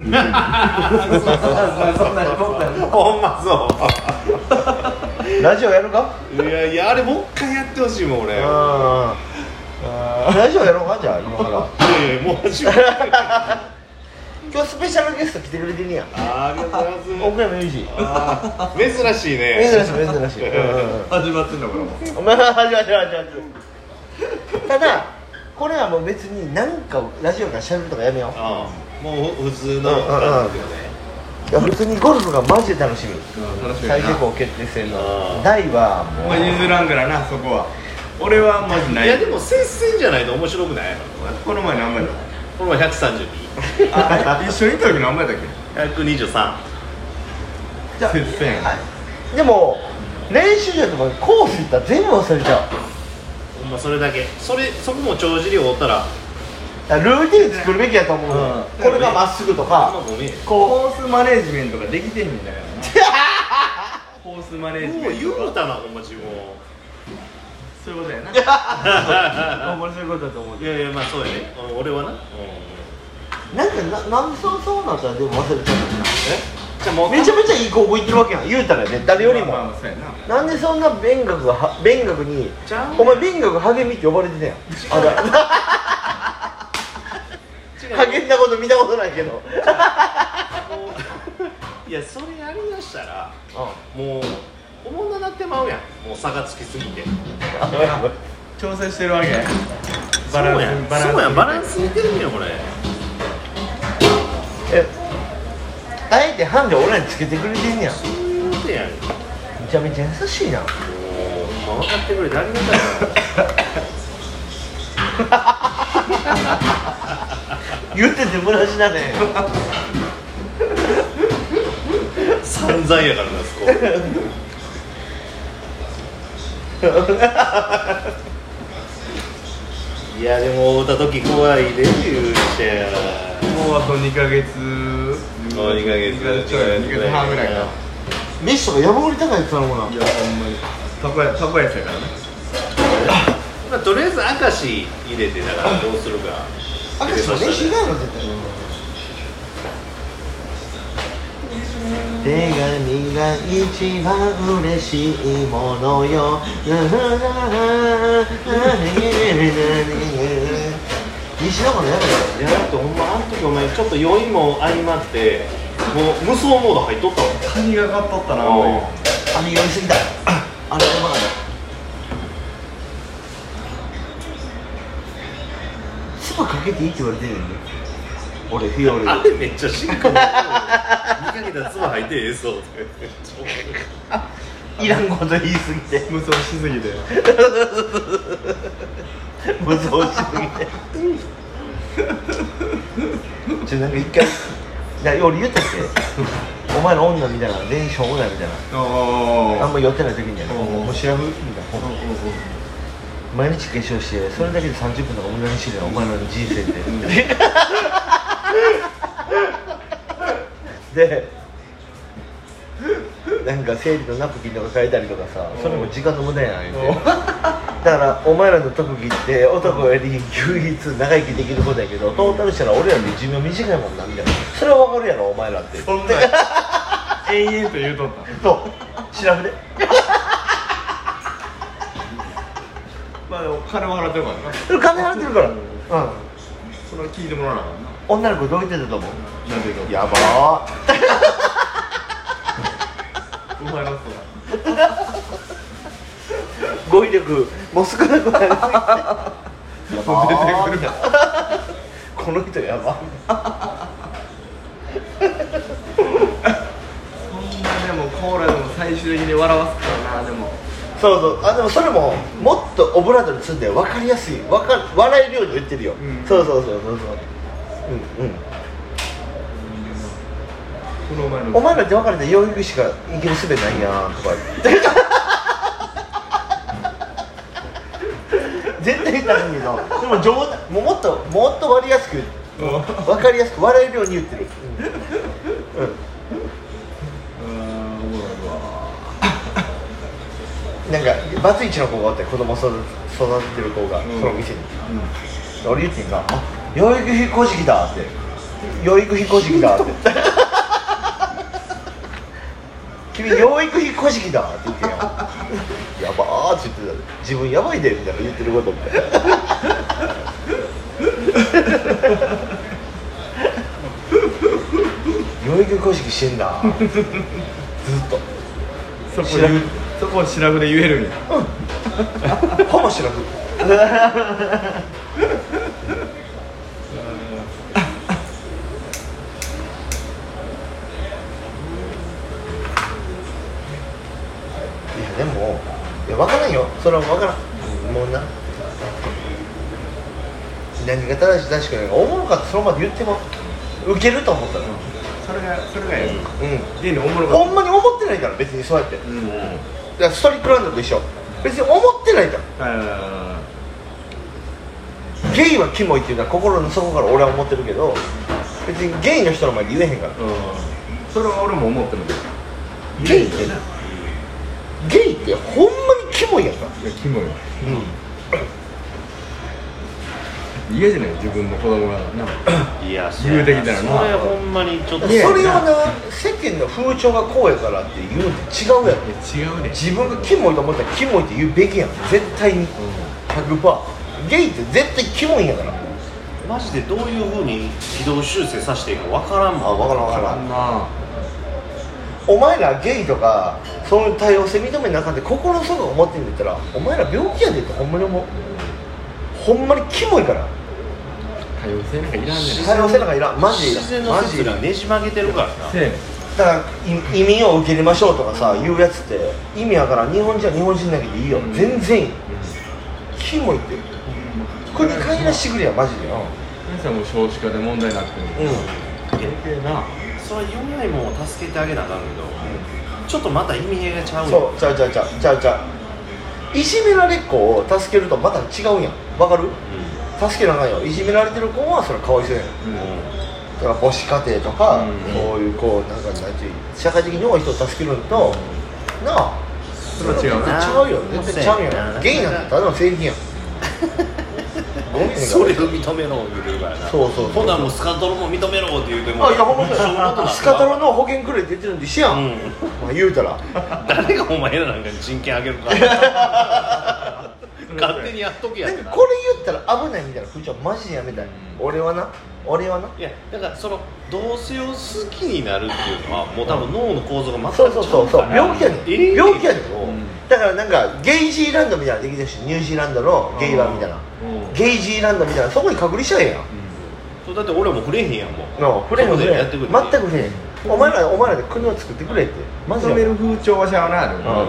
そん。なに僕ほんまそラジオやるか？ういやいやあれもう一回やってほしいもん俺。いやうん。ラジオやろうかじゃあ今から。いやもう初めて。今日スペシャルゲスト来てくれてるや。んありがとうございます。奥山裕二。珍しいね。珍しい珍しい、うんうんうん始まってんのこれも。お前は始まってる始まってる。ただこれはもう別に何かラジオからしゃべるとかやめよう。あーもう普通のうんうんうん感じだよねいや普通にゴルフがマジで楽しみ。楽しみ最高峰決定戦の。うん。大はもう。まあ譲らんからなそこは。俺はマジない。いやでも接戦じゃないと面白くない？この前何枚だこの前132あ一緒にいた時何枚だっけ？123じゃあ接戦はい。でも練習場とかコース行ったら全部忘れちゃう。ほんまそれだけ。それそこも帳尻を折ったらルーティン作るべきやと思う。の、うん。これがまっすぐとかコースマネージメントができてんねんだから。なコースマネージもう言メントがうたなほんま自分。そういうことやな。う 面白いことだと思う。いやいやまあそうやね。うん俺はな、うん、なんかななんでそうそうなったらでも忘れちゃうんだえ？じゃあもうめちゃめちゃいい高校行ってるわけやん。言うたらね誰よりも、まあな。なんでそんな勉学がは勉学にお前勉学励みって呼ばれてたやん あだ励んだこと見たことないけど。いやそれやりだしたらもうおもんななってまうやん。もう差がつきすぎて。調整してるわけ。バランスそうやん。バランス似てるんよこれ。えあえてハンデ俺らにつけてくれてんねやん。そういうことやん。もめちゃめちゃ優しいな。うほんま分かってくれてありがたい 言ってて虚しだね。な散々やからなそこ。いやでも会うた時怖いで言うてもうあと2ヶ月もう二ヶ月2ヶ月ちょい2ヶ月半ぐらいか。飯とか山盛り高いって言ったのもな。いやほんまに。たこやたこやつやからね。まあとりあえず明石入れてだからどうするか明石は飯以外の絶対手紙が一番嬉しいものよ。西野もやめいやだってほん。まあの時お前ちょっと酔いも相まってもう無双モード入っとったわカニがかっとったなあれ酔いすぎたあれやばかった唾かけていいって言われてるのに俺フィオールあれめっちゃシンク見かけたら唾吐いてええそういらんこと言いすぎて。無双しすぎて。無双しすぎて。ちょなんか一回だ俺言ったっけ？お前の女みたいな練習女みたいな。おあんま寄ってない時にやねおもう調べみたいな毎日化粧してそれだけで30分とか無駄にしてるよお前の人生ってで なんか生理のナプキンとか変えたりとかさそれも時間の無駄やんだからお前らの特技って男より唯一長生きできることやけどトータルしたら俺らより寿命短いもんなみたいなそれはわかるやろお前らって。そんな延々と言うとった。と調べてまあでも金は払ってるから金払ってるから。うん。それは聞いてもらわな。あかんな女の子どう言ってたと思う？なんでとやば。ー語彙力もう少なくなりすぎて出てくるこの人やば。そんなでもコーラでも最終的に笑わすからな。でもそうそう。あでもそれももっとオブラートに積んで分かりやすいわか笑えるように言ってるよ、うん。そうそうそうそうそう。うんうん。この前の。お前らって分かれて養育士がいけるすべないやんとか。言って絶対言ったらいいけど。でも冗談。もうもっともっと割りやすくうん。分かりやすく笑えるように言ってる。うん、うんなんかバツイチの子がおって子供育て育ててる子が、うん。その店に、俺言ってんが「あ養育費こじきだ」って。養育費古式だって。君養育費古式だって言ってや やばーって言ってた。自分やばいでみたいな言ってることみたいな。養育古式してんだ。ずっと。そこそこをシラフで言えるんや。ほぼしなくいやでもいや分からんよ。それは分からん。もうな。何が正しい正しくないか。おもろかったそのままで言っても受けると思ったらそれがそれがやるうん。ゲイのおもろかっほんまに思ってないから別にそうやって。たうんらストリックランドと一緒。別に思ってないからあゲイはキモいっていうのは心の底から俺は思ってるけど別にゲイの人の前で言えへんから。うん。それは俺も思ってるゲイってなゲイってほんまにキモいやんか。いやキモい。うん嫌じゃない？自分の子供がな。いや言うてきたらな。それほんまにちょっと。それをな世間の風潮がこうやからって言うんって違うやろ違うね。自分がキモいと思ったらキモいって言うべきやん。絶対に。100%ゲイって絶対キモいんやから。マジでどういうふうに軌道修正させていいかわからんもん。あ分からん分からあんんな。お前らゲイとかそういう多様性認めなあかんって心の底が思ってんだったらお前ら病気やでってほんまに思う。ほんまにキモいから多様性なんかいらんねん多様性なんかいらん。マジでいら自然んマジでいらんの説が。ねじ曲げてるからなせやねんだからい移民を受け入れましょうとかさ言うやつって意味わからん。日本人は日本人だけでいいよ、うん。全然いい。キモいって国帰らしてくれやマジでよ。皆さんも少子化で問題になってる。うん、余計な。それは弱いもんを助けてあげなあかんけどちょっとまた意味合いがちゃうよそうちゃうちゃうちゃうちゃうちゃう。いじめられっ子を助けるとまた違うや。んわかる？助けなあかんよ。いじめられてる子はそれかわいそうやん。うん。だから母子家庭とか、うん。そういうこうなんかなんていう社会的に弱い人を助けるのと、なあそれは違うな。ちゃうよ。絶対ちゃうやんゲイなんてただの性癖やん それを認めろ言うてるからな。そうそうほなもうスカトロも認めろって言うてもあいやほんまそうスカトロの保険くれって言ってるん。で一緒やん。まあ、言うたら。誰がお前らなんかに人権あげるか 勝手にやっとけや。これ言ったら危ないみたいな風潮マジでやめたい、俺はな？俺はな？いやだからその同性を好きになるっていうのはもう多分脳の構造が全くそうそうそう病気やねん、ええ病気やねん、ん。だからなんかゲイジーランドみたいなのできてるしニュージーランドのゲイバーみたいな、うん。ゲイジーランドみたいなそこに隔離しちゃえやん。そうだって俺はもう触れへんやんもう。の触れへん触れへんでやってくれ全く触れへん。お前らお前らで国を作ってくれって。マジで認める風潮はしゃあなでも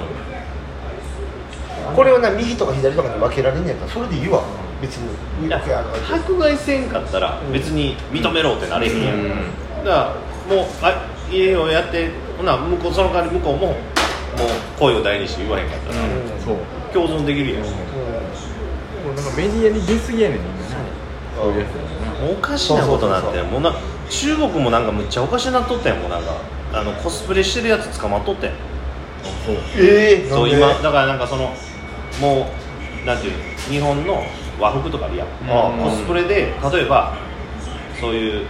これをな右とか左とかに分けられんねやったらそれでいいわ。別にいや迫害せんかったら別に認めろってなれへんやん、うん。だからもうあ家をやってほな向こうその代わり向こうももう声を大にして言わへんかったら、うん。そう。共存できるやん、もうなんかメディアに出過ぎやねんみんな。そう。いうやつだよなもうおかしなことになってもうな。中国もなんかむっちゃおかしなっとったやんもうなんかあのコスプレしてるやつ捕まっとったやん。そう。ええそう今。だからなんかそのもうなんていうの日本の和服とかあるやん、あコスプレで例えばそういう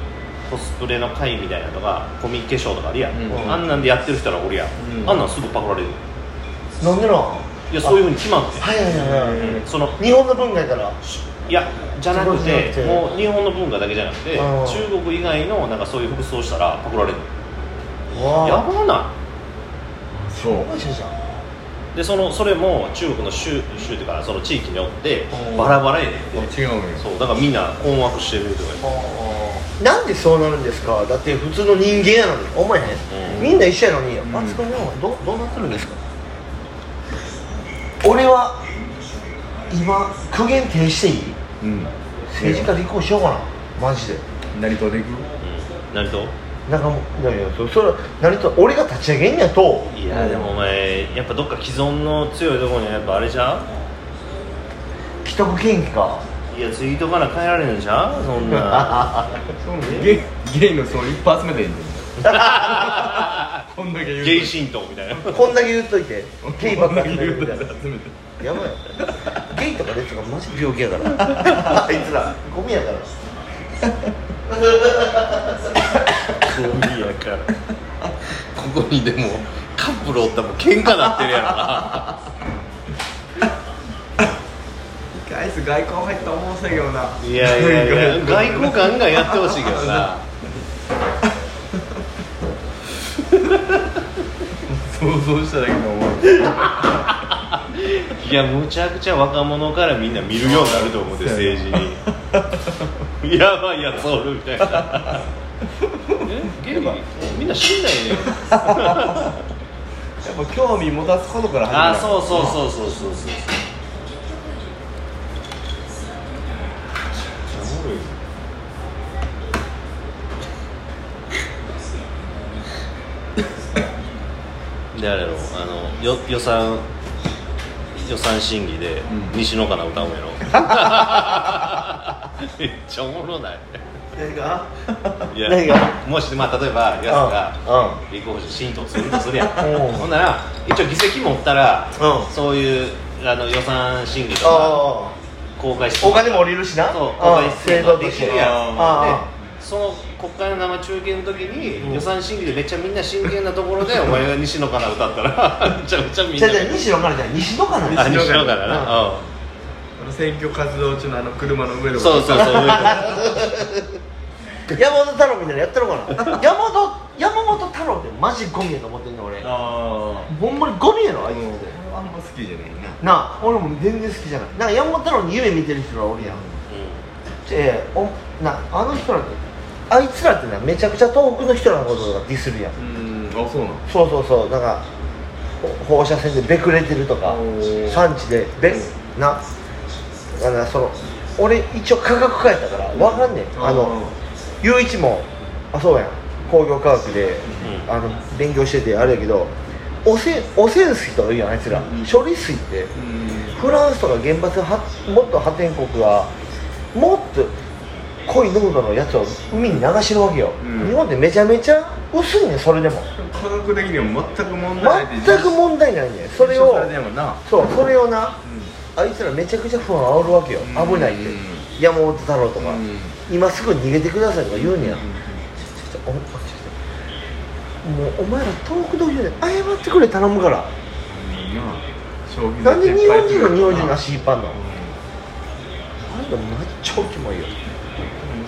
コスプレの会みたいなのとかコミ化粧とかあるやん、うん。あんなんでやってる人らおるやん、うん。あんなんすぐパクられる。なんでなんいやそういうふうに決まってん。はいはいはいはい、その日本の文化やから。いやじゃなくてもう日本の文化だけじゃなくてうん。中国以外のなんかそういう服装したらパクられるわやばなそうマジじゃん。いでそのそれも中国の州州というかその地域によってうん。バラバラやねんて。違うんよそうだからみんな困惑してるとか。なんでそうなるんですか？だって普通の人間やのに。思えへん、うん。みんな一緒やのに。ん。松君はどどうなってるんですか？俺は今苦言呈していい？うん。政治家立候補しようかな。マジで。成田で行く？うん。何となんかもういやいやそそれ何と俺が立ち上げんやと。いやでもお前やっぱどっか既存の強いところにはやっぱあれじゃん？既得権益か。いやツイートから変えられへんじゃん？そんな。ゲイゲイのその一発目でいいんだよ。こんだけ言うとゲイ神道みたいな。こんだけ言っといて。ゲイばっかり言うみたいな集めて。やばい。ゲイとかレッツがマジ病気やから。あいつらゴミやからゴミやからここにでもカップルおったらもう喧嘩なってるやろな外交入ったら思うせんけどな。いやいやいや外交ガンガンやってほしいけどな。想像しただけで思う。いやむちゃくちゃ若者からみんな見るようになると思うて政治にやばいやつおるみたいな。え？ゲイ？みんな死んだよね。やっぱ興味持たすことから始まる。あそうそうそうそうそう。そうであれやろあのよ予算予算審議でうん。西野カナ歌うんやろ、めっちゃおもろない。何が？いや 何が？もしまあ例えばやつがう立候補して新党するとするやん。うん。ほんなら一応議席持ったら、うん。そういうあの予算審議とかあ公開してあお金も降りるしな。そううん。公開制度できるやん。その国会の生中継の時に、予算審議でめっちゃみんな真剣なところでお前が西野カナ歌ったら めちゃめちゃみんなじゃあじゃあ西野からじゃ西野かなあ西野カナな、選挙活動中のあの車の上うん、でそうそうそう。山本太郎みたいなのやったのかな？山本山本太郎ってマジゴミやと思ってんの俺。ああほんまにゴミやろあいつって。あんま好きじゃないな。なあ俺も全然好きじゃない。なんか山本太郎に夢見てる人がおるやん。えおなあの人らってあいつらってなめちゃくちゃ遠くの人らのことがディスるやん。うんあそうなの？そうそうそう。なんかほ放射線でべくれてるとか産地でべなあのその俺一応科学科やったからわかんねん。あの雄一もあそうやん。工業科学で、うん。あの勉強しててあれやけど汚染汚染水とか言うやんあいつら、ん。処理水って。うん。フランスとか原発はもっと発展国はもっと濃い濃度のやつを海に流してるわけよ、うん。日本ってめちゃめちゃ薄いねんそれでも。科学的にも全く問題ない全く問題ないねん。それをそうそれをなあいつらめちゃくちゃ不安煽るわけよ。うん。危ないって。うん山本太郎とか、うん。今すぐ逃げてくださいとか言うねや、おもうお前ら遠くの人で謝ってくれ頼むから。なんで日本人が日本人の足引っ張んの？あんためっちゃキモいよ。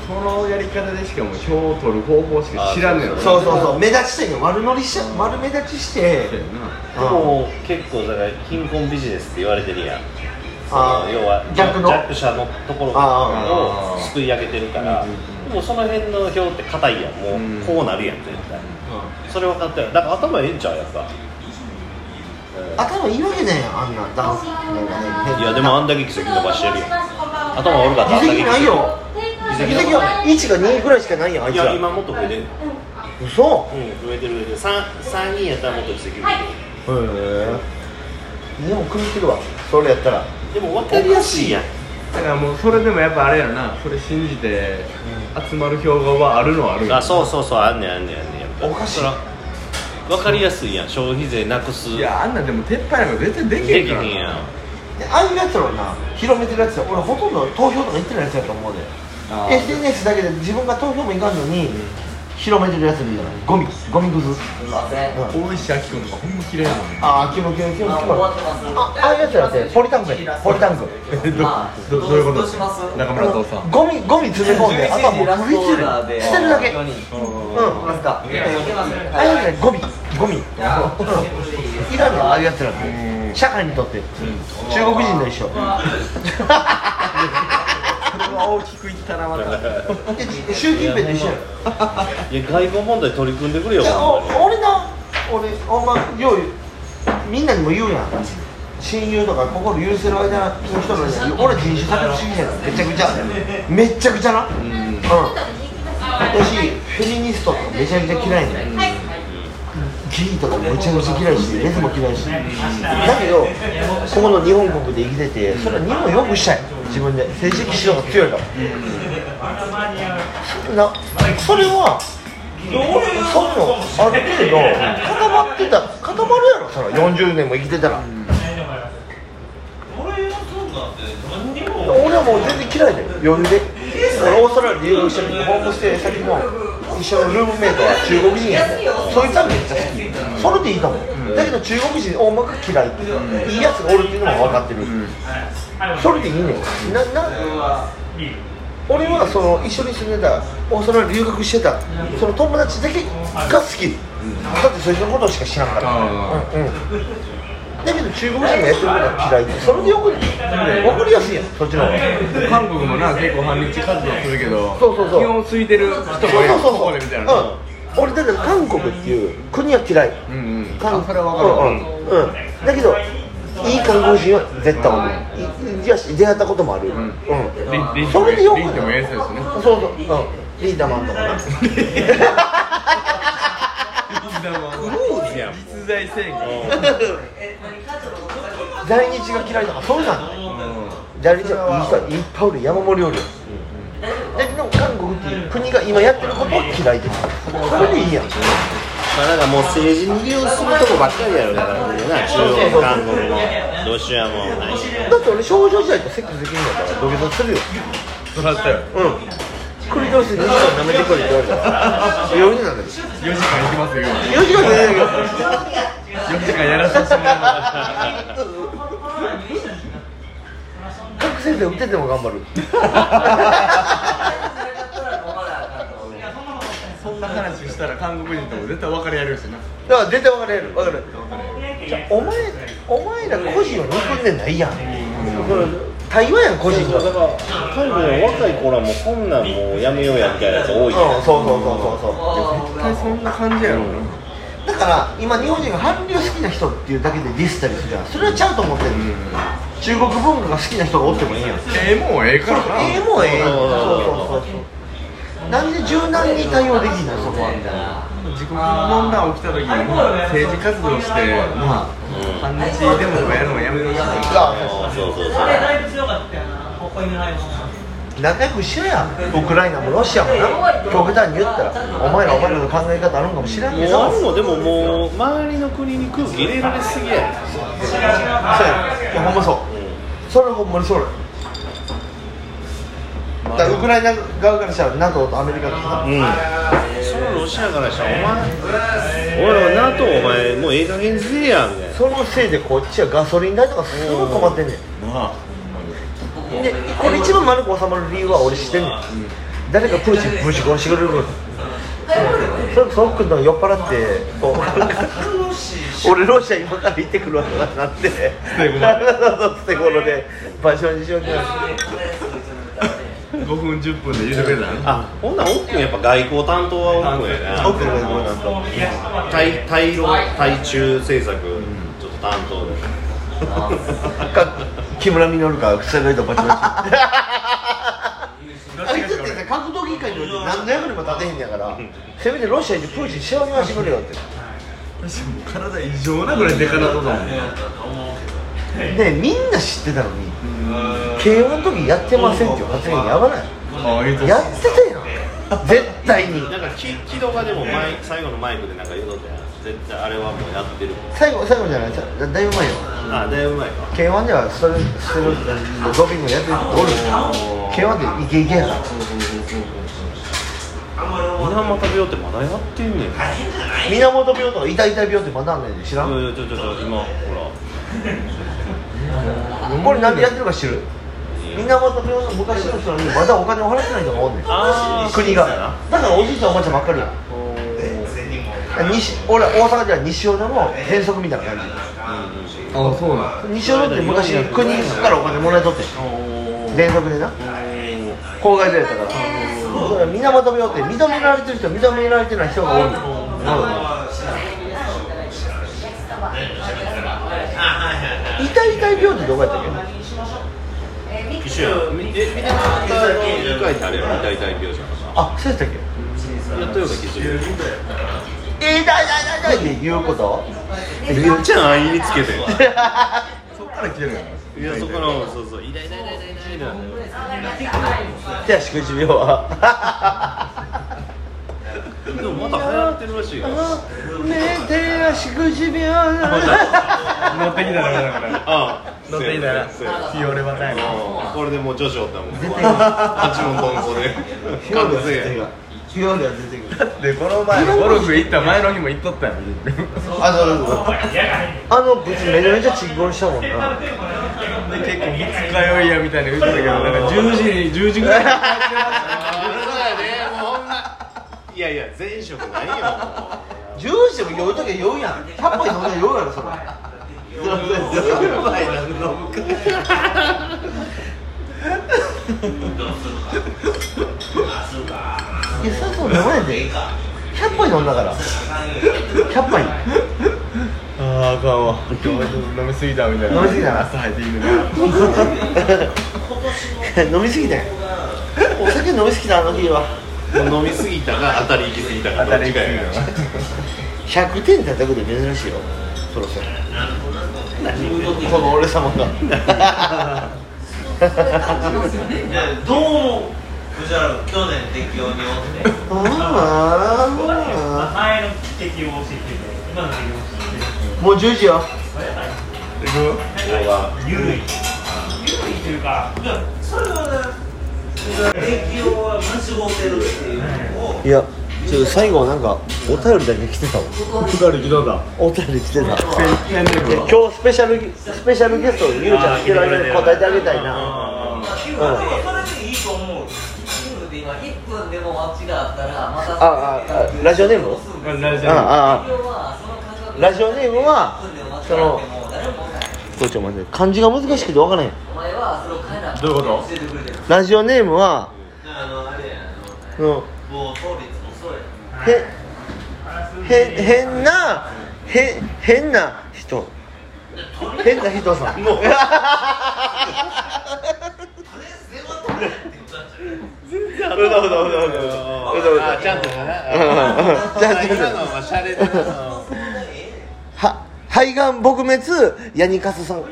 そのやり方でしかも票を取る方法しか知らんねんそうそうそう。目立ちしてんよ。悪乗りしちゃ悪目立ちして。でも結構だから貧困ビジネスって言われてるやん要は逆の。弱者のところあをすくい上げてるからうんうその辺の票って硬いやんもう、うん。こうなるやん絶対。それ分かってるだから頭ええんちゃうやっぱ、頭いいわけねあんなダンスなんかねいやでもあんだけ議席伸ばしてるやん。頭悪かったらあん議だけ席ないよ。議議席は1か2ぐらいしかないやんあいいつら。や今もっと増えてる。嘘？うん増えてる増えてる。3, 3人やったらもっと議席増えてる。へえ日本狂ってるわ。それやったらでも分かりやすいやん。だからもうそれでもやっぱあれやろな。それ信じて集まる票があるのはあるよ。あそうそうそうあんねんあんねんあんねんやっぱ。おかしい。分かりやすいやん。消費税なくす。いやあんなんでも撤廃なんか絶対できへできんからへんやんでああいうやつらはな広めてるやつは俺ほとんど投票とか行ってないやつやと思うで。SNS だけで自分が投票もいかんのに、広めてるやついるじゃないゴミ。ゴミくずすみません。うん大石ほんま嫌いなのねああキモキモキモあ。あああいうやつらって。ポリタンクや。ポリタンク。まあどどういうこと？どうします？中村父さん。ゴミゴミ詰め込んであとはもうラストオーダーで。捨てるだけ。うん。いますか？ああいうやつらゴミ。ゴミ。いや。らんの。ああいうやつらって。社会にとって。中国人と一緒 大きくいったなまた。で習近平と一緒やいや外交問題取り組んでくれよ俺な俺ほんまようみんなにも言うやん。親友とか心許せる間の人のに俺人種差別主義やなめちゃくちゃ。めっちゃくちゃな。うん。だしフェミニストとかめちゃくちゃ嫌いねんゲイとかめちゃくちゃ嫌いしレズも嫌いし。だけどここの日本国で生きててそれは日本よくしたい。自分で。政治的指導が強いから。なそれはそういうのある程度固まってた固まるやろそら。40年も生きてたら、俺はも。う全然嫌いだよ。余裕で。俺オーストラリア留学した時ホームステイ先の一緒のルームメイトは中国人やったよそいつはめっちゃ好き。それでいいと思う、だけど中国人大まか嫌いいいやつがおるっていうのも分かってる、それでいいねん。なな俺はその一緒に住んでたオーストラリア留学してたその友達だけが好き、だってそいつのことしか知らんから、あうんうんだけど中国人がやってることは嫌いってそれでよく分かりやすいやんそっちの方が。韓国もな結構反日活動する。けどそうそうそう。基本空いてる人もそうそうそうここでみたいな。うん、俺だから韓国っていう国は嫌い。うんうん。韓あそれは分かるわ。うんうん、うん、だけどいい韓国人は絶対おるい出会ったこともある。うん、リンリンそれでよくリンでもええ人ですね。そうそう、うん、リーダーマンとかなクルーズやんもう実在正義在日が嫌いとかそういうの在日はいっぱいおる山盛りおるよ、だけど韓国っていう国が今やってることは嫌いですそれでいいやんまあなんかもう政治に利用するとこばっかりやろだからな中国韓国もロシアもだって俺少女時代とセックスできるんだから土下座するよそらしたようんクリトリス2時間舐めてくれって言われたら余裕なんだけど4時間行きますよ4時間出ないよ4時間やらさせてもらいます各先生打ってても頑張るそんな話したら韓国人とも絶対別れやるしなだから絶対分かれる分かるお前お前ら個人を憎んでないやん、それ台湾やん個人が。だから韓国の若い子らもこんなんもうやめようやみたいなやつ多いうんそうそうそうそうそう。絶対そんな感じやろな。だから今日本人が韓流好きな人っていうだけでディスったりするじゃん。それはちゃうと思ってる、中国文化が好きな人がおってもいいやん。ええもんええからな。ええもんええ。そうそうそうそうなんで柔軟に対応できんの？そこはみたいな。自国問題起きた時に政治活動してまあ反日デモとかやるのやめろよそうそうそう仲良くしろや。ウクライナもロシアもな。極端に言ったら。お前らお前らの考え方あるんかもしれんけど。もうあるの。でももう周りの国に空気入れられすぎや。そうや。いやほんまそう。それはほんまにそうだよだからウクライナ側からしたら NATO とアメリカとか。うん。そのロシアからしたらお前俺ら NATO お前もうええ加減にせえやみたいな。そのせいでこっちはガソリン代とかすごい困ってんねん。まあ。でこれ一番丸く収まる理由は俺知ってんねん、誰かプーチンぶち殺してくれるからそれこそ奥の酔っ払って 俺ロシア今から行ってくるわとかなって。捨て頃 捨て頃で場所にしようになる5分10分で言うてくれたらあほんなら奥君やっぱ外交担当は奥君やな奥の外交担当。対対ロ対中政策ちょっと担当で。か木村稔かステロイドバチバチ。あいつってさ格闘技界において何の役にも立てへんねやからせめてロシアにプーチン幸せにしてくれよって。体異常なぐらいでかなとだもんでみんな知ってたのに K1 の時やってませんっていう発言やばない？やってたやん。絶対に。なんかき木戸がでもマイ最後のマイクでなんか言うとったやん絶対あれはもうやってる。最後最後じゃない？さだいぶ前よ。あだいぶ前か。K1 ではストレステロイドドーピングやってる。人おる K1 ってイケイケやから。水浜食べようってまだやってんねん。い源病とか痛い痛い病ってまだあんねんで知らん？やいやちょちょちょ今ほら。これなんでやってるか知る？源病の昔の人にまだお金を払ってない人がおんねん。あー国が。だからおじいちゃんおばあちゃんばっかりや。西俺大阪では西尾野の変則みたいな感じ。あそうなん西尾野って昔国からお金もらいとって。連続でな。公害でやったから。だから源病って認められてる人認められてない人が多い痛い痛い病ってどこやったっけ？一緒やん。え見てもらったに書いてあれよ痛い痛い病じゃんあそうやったっけ？やったような気する。痛い痛い痛いって言うこと？めっちゃ安易につけて そっから来てるいやそこのそうそう痛い痛い痛い痛い痛いってなる手足口病はでもまた流行ってるらしいから目手足口病な乗ってきたらだからあ乗ってきたらそうやそうや日俺またやなこれでもう女子おったもん八問トンコで。完成が出てくる。ヒョウが出てくる。でこの前ゴルフ行った前の日も行っとったよあのあのブツめちゃめちゃチンコンしたもんな。で結構二日酔いやみたいな言ってたけどなんか10時に10時ぐらいに帰ってましたあーそうやねもうほんないや前職ないよ10時でも酔うときは酔うやん。100杯飲んだら酔うやろそれ。10杯飲むいやそれそう飲まないで100杯飲んだから。100杯あああかんわ。今日飲みすぎたみたいな。飲みすぎた。朝入っていいのに飲みすぎたよお酒飲みすぎたあの日は飲みすぎたか当たり行き過ぎたか当たり行き過ぎどっちかやから100点叩くで珍しいよそろそろ。この俺様が。どうも藤原君去年適用におって。あ前の適用を知って。て今の適用を知ってもう？10時よ緩い。緩いっていうかそれはい。やちょっと最後なんかお便りだけ来てたわ。二人来た。お便り来てた。今日スペシャルスペシャルゲストゆうちゃん来てる間に答えてあげたいな。それでいいと思う今1分でも間違ったらまたあああ。ラジオネームラジオああラジオネームは1分でも間違ってその漢字が難しくて分からへんどういうこと？ラジオネームはへへ変なへ変な人。変な人さん。もう。うだうだうだうだうだあちゃんとだな。ちゃんと今のはまあシャレでな。は肺がん撲滅ヤニカスさん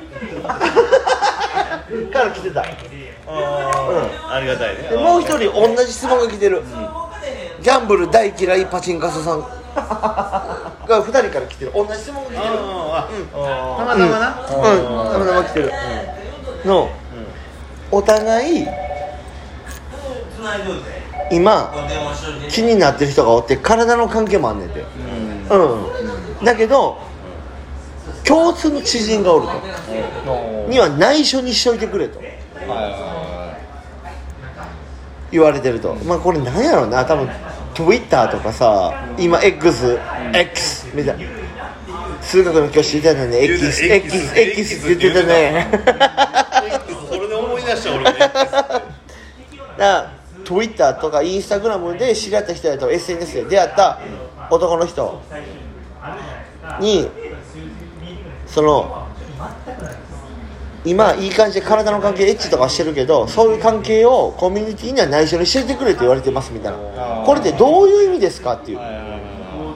から来てた。ありがたいね。でもう一人同じ質問が来てる、ギャンブル大嫌いパチンカスさん。が二人から来てる。同じ質問が来てる。ああたまたまな。うん。たまたま来てる。のお互い今気になってる人がおって体の関係もあんねんて。うん。だけど共通の知人がおると。には内緒にしといてくれと。言われてると。まあこれなんやろうな。多分 Twitter とかさ今 XX みたいな。数学の教師いたよね XX 言うて X X って言ってたね。それで思い出した俺だ Twitter とか Instagram で知り合った人やと SNS で出会った男の人にその今いい感じで体の関係エッチとかしてるけどそういう関係をコミュニティには内緒にしててくれと言われてますみたいな。これってどういう意味ですかっていう。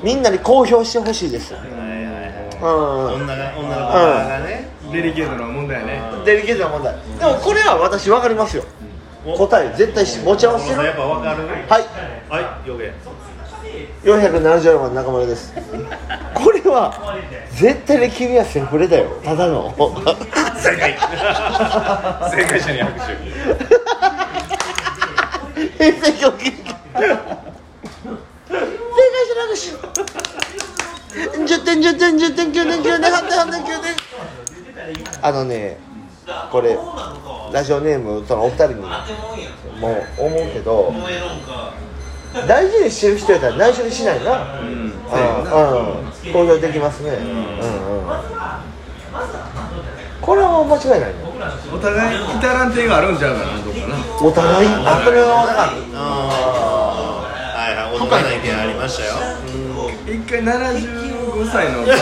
みんなに公表してほしいです。うん。女が女の子がねデリケートな問題やね。デリケートな問題。でもこれは私分かりますよ。答え絶対し持ち合わせてる。やっぱわかる？はい。はい予言476番中村です。これは絶対に君はセフレだよ。ただの。正解正解者に拍手平成狂気正解じゃなくし10点10点10点9点9点8点8点9点あのねこれラジオネームそのお二人にもう思うけど大事にしてる人やったら内緒にしないな。うん。うん。公表できますね。うん。うんこれは間違いないね。お互い至らん手があるんちゃうかなどうかな。お互い？あこれは分かる。ああはいはい。大人の意見ありましたよ。一回75歳のバ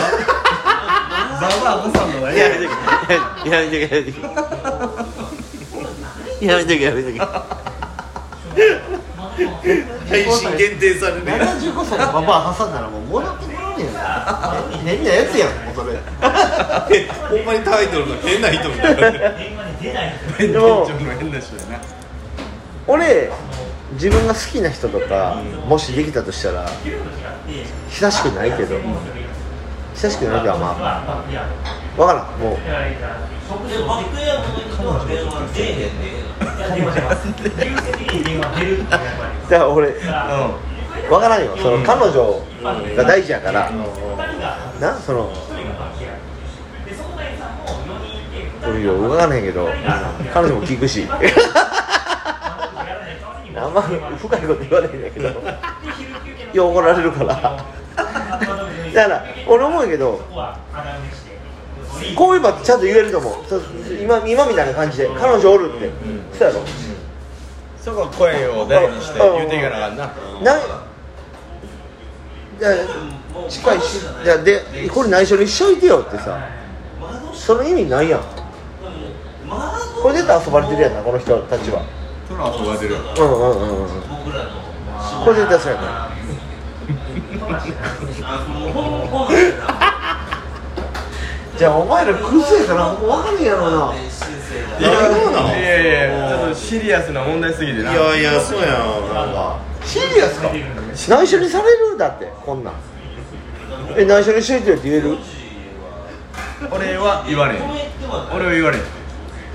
バアボさんのがやめとけやめとけやめとけやめとけやめと配信限定されける75歳のババア挟んだらもうもらってくれねえな変なやつやんもうそれ。ほんまにタイトルの変な人みたいな電話に出ない変な人。や な俺自分が好きな人とか、もしできたとしたら親しくないけど、親しくないけどまあ分からん。もう人は電話出えへん。でだから俺分からんよ。その彼女が大事やから、なその俺よ分からへん。けど彼女も聞くしあん。ま深いこと言わないん。だけどよう怒られるからだから俺思うけどこういう場ってちゃんと言えると思う。そう今今みたいな感じで。彼女おるって、そうやろ。そこは声を大にして言うていかなあかんな。ない。じゃあ近いし。じゃあでこれ内緒にしといてよってさ。その意味ないやん。これ出たら遊ばれてるやんなこの人たちは。そら遊ばれてるよ。うんうんうんうん。これ絶対そうや なじゃあお前らクズやからもう分かんねえやろな。いやそうなの？いやいやちょっとシリアスな問題すぎていなやいやそうやんなんか。シリアスか？内緒にされる？だってこんなん。え内緒にしといてよって言える？俺は言われん。俺は言われん。い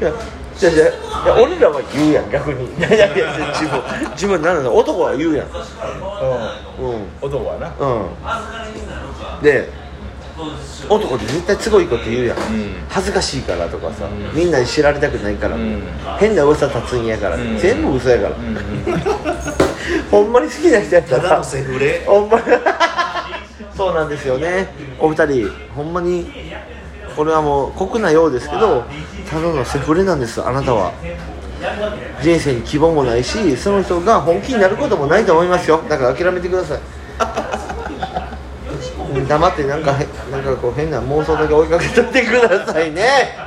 やじゃあじゃあいや俺らは言うやん逆に。いやいやいや自分自分なんだ男は言うやん。うん。男はな。うん。で男って絶対都合いいこと言うやん、ん。恥ずかしいからとかさ、みんなに知られたくないから、ん。変な噂立つんやから、ん。全部嘘やから、ほんまに好きな人やったら。ただのセフレ。ほんま。に そうなんですよね。お二人ほんまにこれはもう酷なようですけどただのセフレなんですあなたは。人生に希望もないしその人が本気になることもないと思いますよ。だから諦めてください。うん黙ってなんかへなんかこう変な妄想だけ追いかけとってくださいね。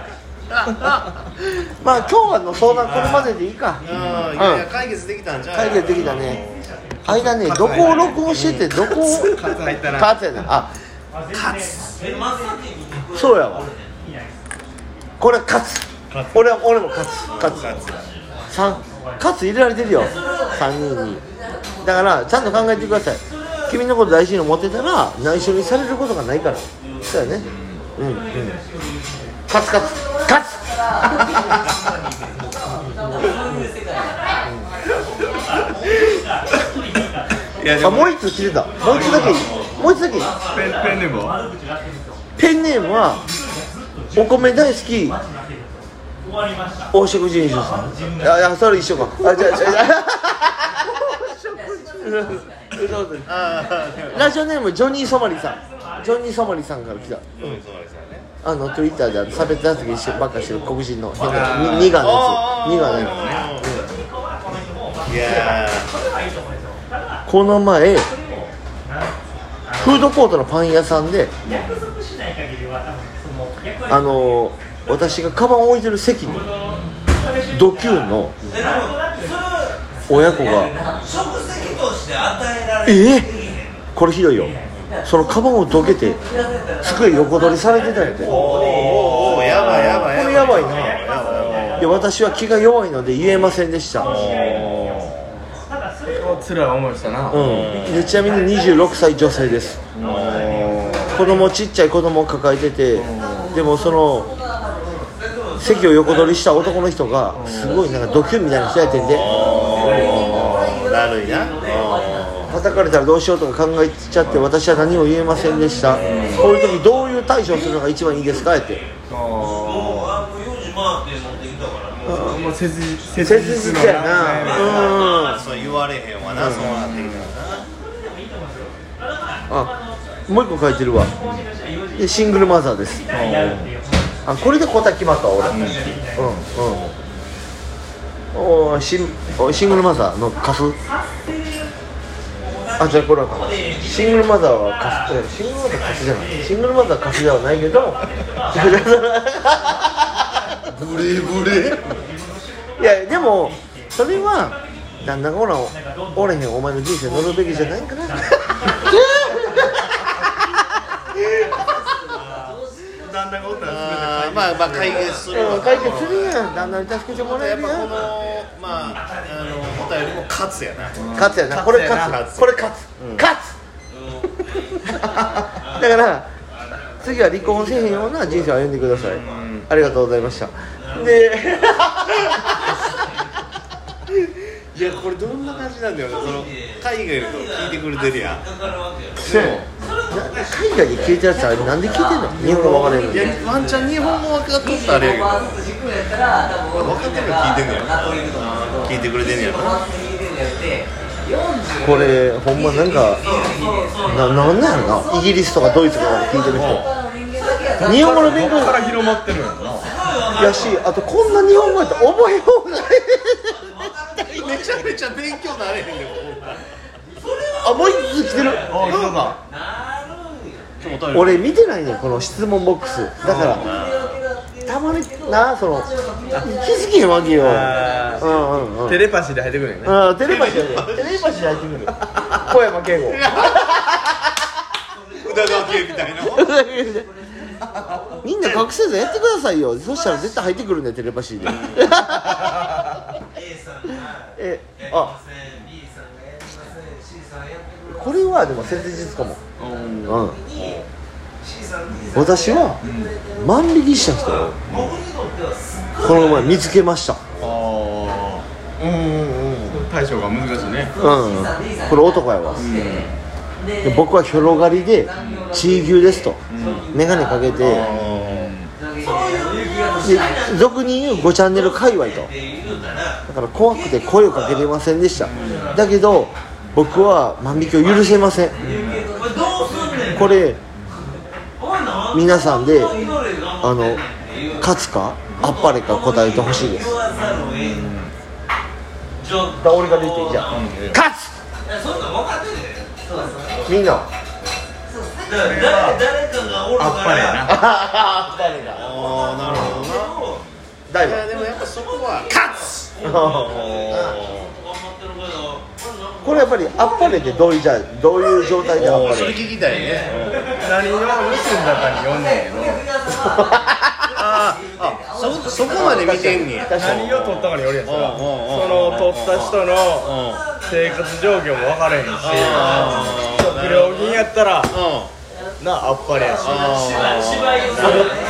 まあ今日はの相談これまででいいか。ああいやいや解決できたんじゃん解決できたね。間ねどこを録音しててどこをカツ入ったなカツやなあ。そうやわ。これカツ俺は俺もカツカツ三カツ入れられてるよ。3人に。だからちゃんと考えてください君のこと大事に思ってたら内緒にされることがないから。そうやね。うんうん。カツカツ。カツ。いやでも。あもう一つ切れた。もう一つだけ。いいもう一つだけ。いいペンペンネームは？ペンネームはお米大好き。黄色人種さんいやいやそれ一緒か。あじゃあじゃあ ラジオネームジョニー・ソマリさん。ジョニー・ソマリさんから来た。あのツイッターであの差別発言してばっかしてる黒人の変なにニガのやつニガのやいやつこの前フードコートのパン屋さんであの私がカバンを置いてる席にドキュンの親子がええこれひどいよ。そのカバンをどけて机横取りされてたんやて。ーおーおーやばいやばいこれやばい。なやばいやばいいや私は気が弱いので言えませんでした。つらい思いしたな。うん。でちなみに26歳女性です。子供ちっちゃい子供を抱えててでもその席を横取りした男の人がすごいなんかドキュンみたいな人やってんで。だるいな叩かれたらどうしようとか考えちゃって私は何も言えませんでした。こういう時どういう対処をするのが一番いいですか？って。あもうあの4時回って持ってきたからもうーもう切実切実やな。うん。そう言われへんわなそうなってきたらなあもう一個書いてるわ。でシングルマザーです。あこれで答え決まったわ俺。うん。うんおーシンおシングルマザーのカスあじゃあこれはシングルマザーはカスえシングルマザーカスじゃない。シングルマザーカスではないけどブレブレいやでもそれは旦那がおらへんお前の人生乗るべきじゃないかな。旦那がおったらまあまあ解決するわ。うん解決するやん。旦那に助けてもらえるやんまああのお便りも勝つやな。勝つやな。これ勝勝つ。つこれ勝つ。勝つ。だから次は離婚せえへんような人生を歩んでください。ありがとうございました。で いやこれどんな感じなんだよな。その海外の人聞いてくれてるやん。そう。な海外で聞いたやつあれなんで聞いてんの？日本語分からへんのいやワンチャン日本語分かっとったらあれやけどワンス軸やったら多分分かってる聞いてんねや聞いてくれてんねやろ。ワンス聞いてんのやって。40これほんまなんかななんなんやろな？イギリスとかドイツとかで聞いてる人。日本語の勉強から広まってるんやな。やしあとこんな日本語やったら覚えようがないめちゃめちゃ勉強なれへんねん あもう一つ来てる俺見てないねんこの質問ボックス。だからたまになその気づけへんわけよ。うんうんうん。テレパシーで入ってくるんやね。あーテレパシーやで。テレパシーで入ってくる。小山健吾。宇田川系みたいな。みんな隠せずやってくださいよ。そしたら絶対入ってくるんだよテレパシーで。A さんがえあません B さんがやりません C さんやってくれまこれはでも切実かも。うん。せんに C さん D さん私は万引きした人をこの前見つけました。あうんうんうん。あ対処が難しいね。うん。これ男やわ。で僕は広がりで地位牛ですと眼鏡かけてで俗に言う5チャンネル界隈と。だから怖くて声をかけれませんでした。だけど僕は万引きを許せません。これ皆さんであの勝つかあっぱれか答えてほしいです。言わざるを得んだ俺が出ていい？じゃん勝つ！いやそんな。ん分かってんねんみんな。誰誰かがおるからあっぱれやなあなるほどな。い誰やでもやっぱそこは。勝つ！これやっぱりあっぱれってどういうじゃあどういう状態であっおーそれぱれ聞きたいね何を盗んだかによんねんけどあーあそそこまで見てんねや。確かに何を取ったかによるやんそらうん。その取った人のうん。生活状況も分からへんしあー不良品やったらうん。なあっぱれやし。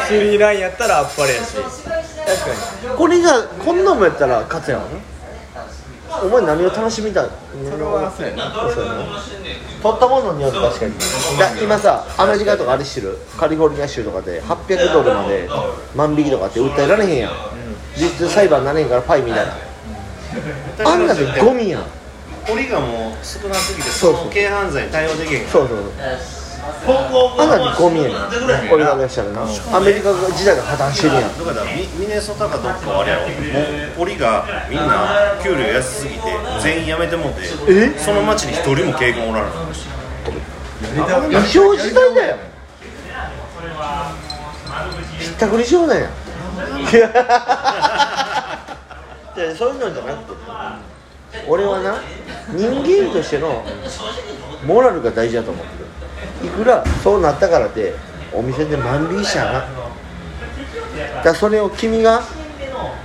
スリーラインやったらあっぱれやし。これがこんなんもやったら勝つやんお前何を楽しみたい？それはそうやな。取ったものによって確かに。だ今さアメリカとかあれしてる？カリフォルニア州とかで800ドルまで万引きとかって訴えられへんやん。実質裁判なれへんからパイみたいなあんなでゴミやん。堀がもう少なすぎてそそう。そうの軽犯罪に対応できへんそうそう今後あんなでゴミやんなんでくれ？へん俺が出したらなアメリカ時代が破綻してるやん。どこだミミネソタかどっかはあれやろ。もう堀がみんな給料安すぎて全員辞めてもうてえ？その町に一人も警官おらんの異常事態だよひったくりしようだよいや。いやそういうのじゃなくて。俺はな人間としてのモラルが大事だと思ってるいくらそうなったからってお店で万引きしたらな。だそれを君が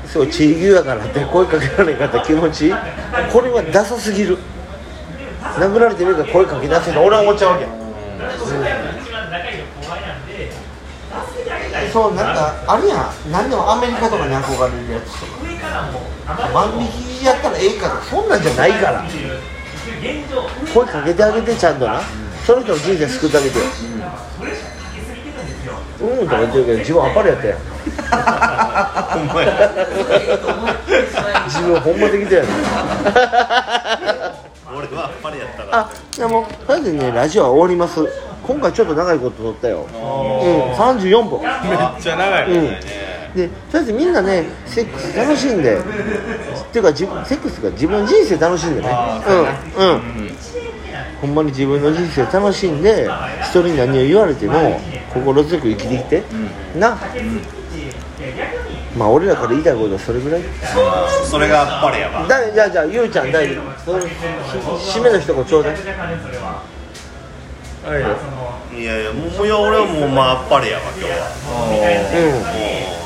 すごい地位牛やからって声かけられなかった気持ちこれはダサすぎる。殴られてみるから声かけ出せるの俺は思っちゃうわけそうなんかあるやん。何でもアメリカとかに憧れるやつとか。万引きやったらええかとか。そんなんじゃないから。声かけてあげてちゃんとなその人の人生救ってあげてよ。うんとか言ってるけど自分あっぱれやったやんほんまや自分ほんまできたやん。俺はあっぱれやったから。あでもとりあえずねラジオは終わります。今回ちょっと長いこと撮ったよ。うん34分。めっちゃ長い、うん。でとりあえずみんなねセックス楽しんで。っていうかセックスが自分の人生楽しんでね。うんうん、ほんまに自分の人生楽しんで人に何を言われても心強く生きてきて、な、まあ俺らから言いたいことはそれぐらい。それがあっぱれやわ。だじゃあじゃあゆうちゃん第その締めの一言ちょうだい。はい。いやいやもういや俺はもうまああっぱれやわ今日は。うん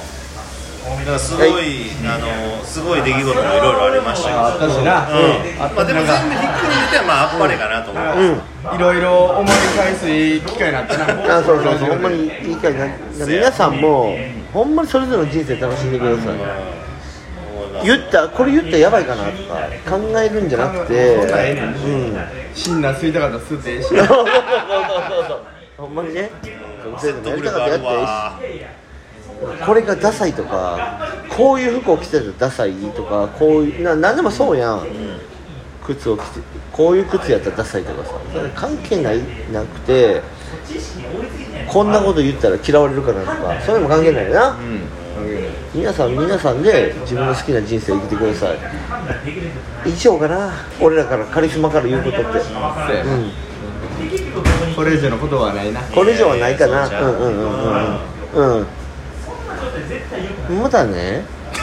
からすごいあのすごい出来事もいろいろありましたけどあったしな、うん。あまあでも全部ひっくるめてまああっぱれかなと思う、うん。いろいろ思い返すいい機会になったな。あそうそうそうほんまにいいかいな皆さんもほんまにそれぞれの人生楽しんでください。言ったこれ言ったらやばいかなとか考えるんじゃなくてそんなんええね。んうん。診断吸いたかったら吸ってええし。そうそうそうほんまにね。そういうのもやりたかったらやってわええしこれがダサいとかこういう服を着てるとダサいとかこういうな何でもそうやん、靴を着てこういう靴やったらダサいとかさ。それ関係ないなくてこんなこと言ったら嫌われるかなとかそういうのも関係ないよな、うん。皆さん皆さんで自分の好きな人生を生きてください。以上かな俺らからカリスマから言うことって。そうん。これ以上のことはないな。これ以上はないかな。いうんうんうんうんうんまだね。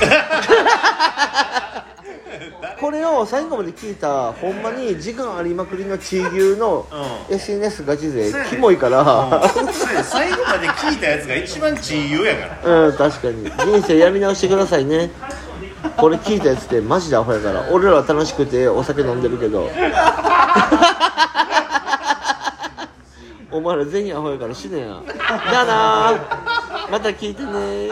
これを最後まで聞いたほんまに時間ありまくりの地牛のう SNS ガチ勢キモいから。最後まで聞いたやつが一番チーユやから。うん確かに。人生やり直してくださいね。これ聞いたやつってマジでアホやから。俺らは楽しくてお酒飲んでるけど。お前ら全員アホやから死ねや。じゃあなまた聞いてね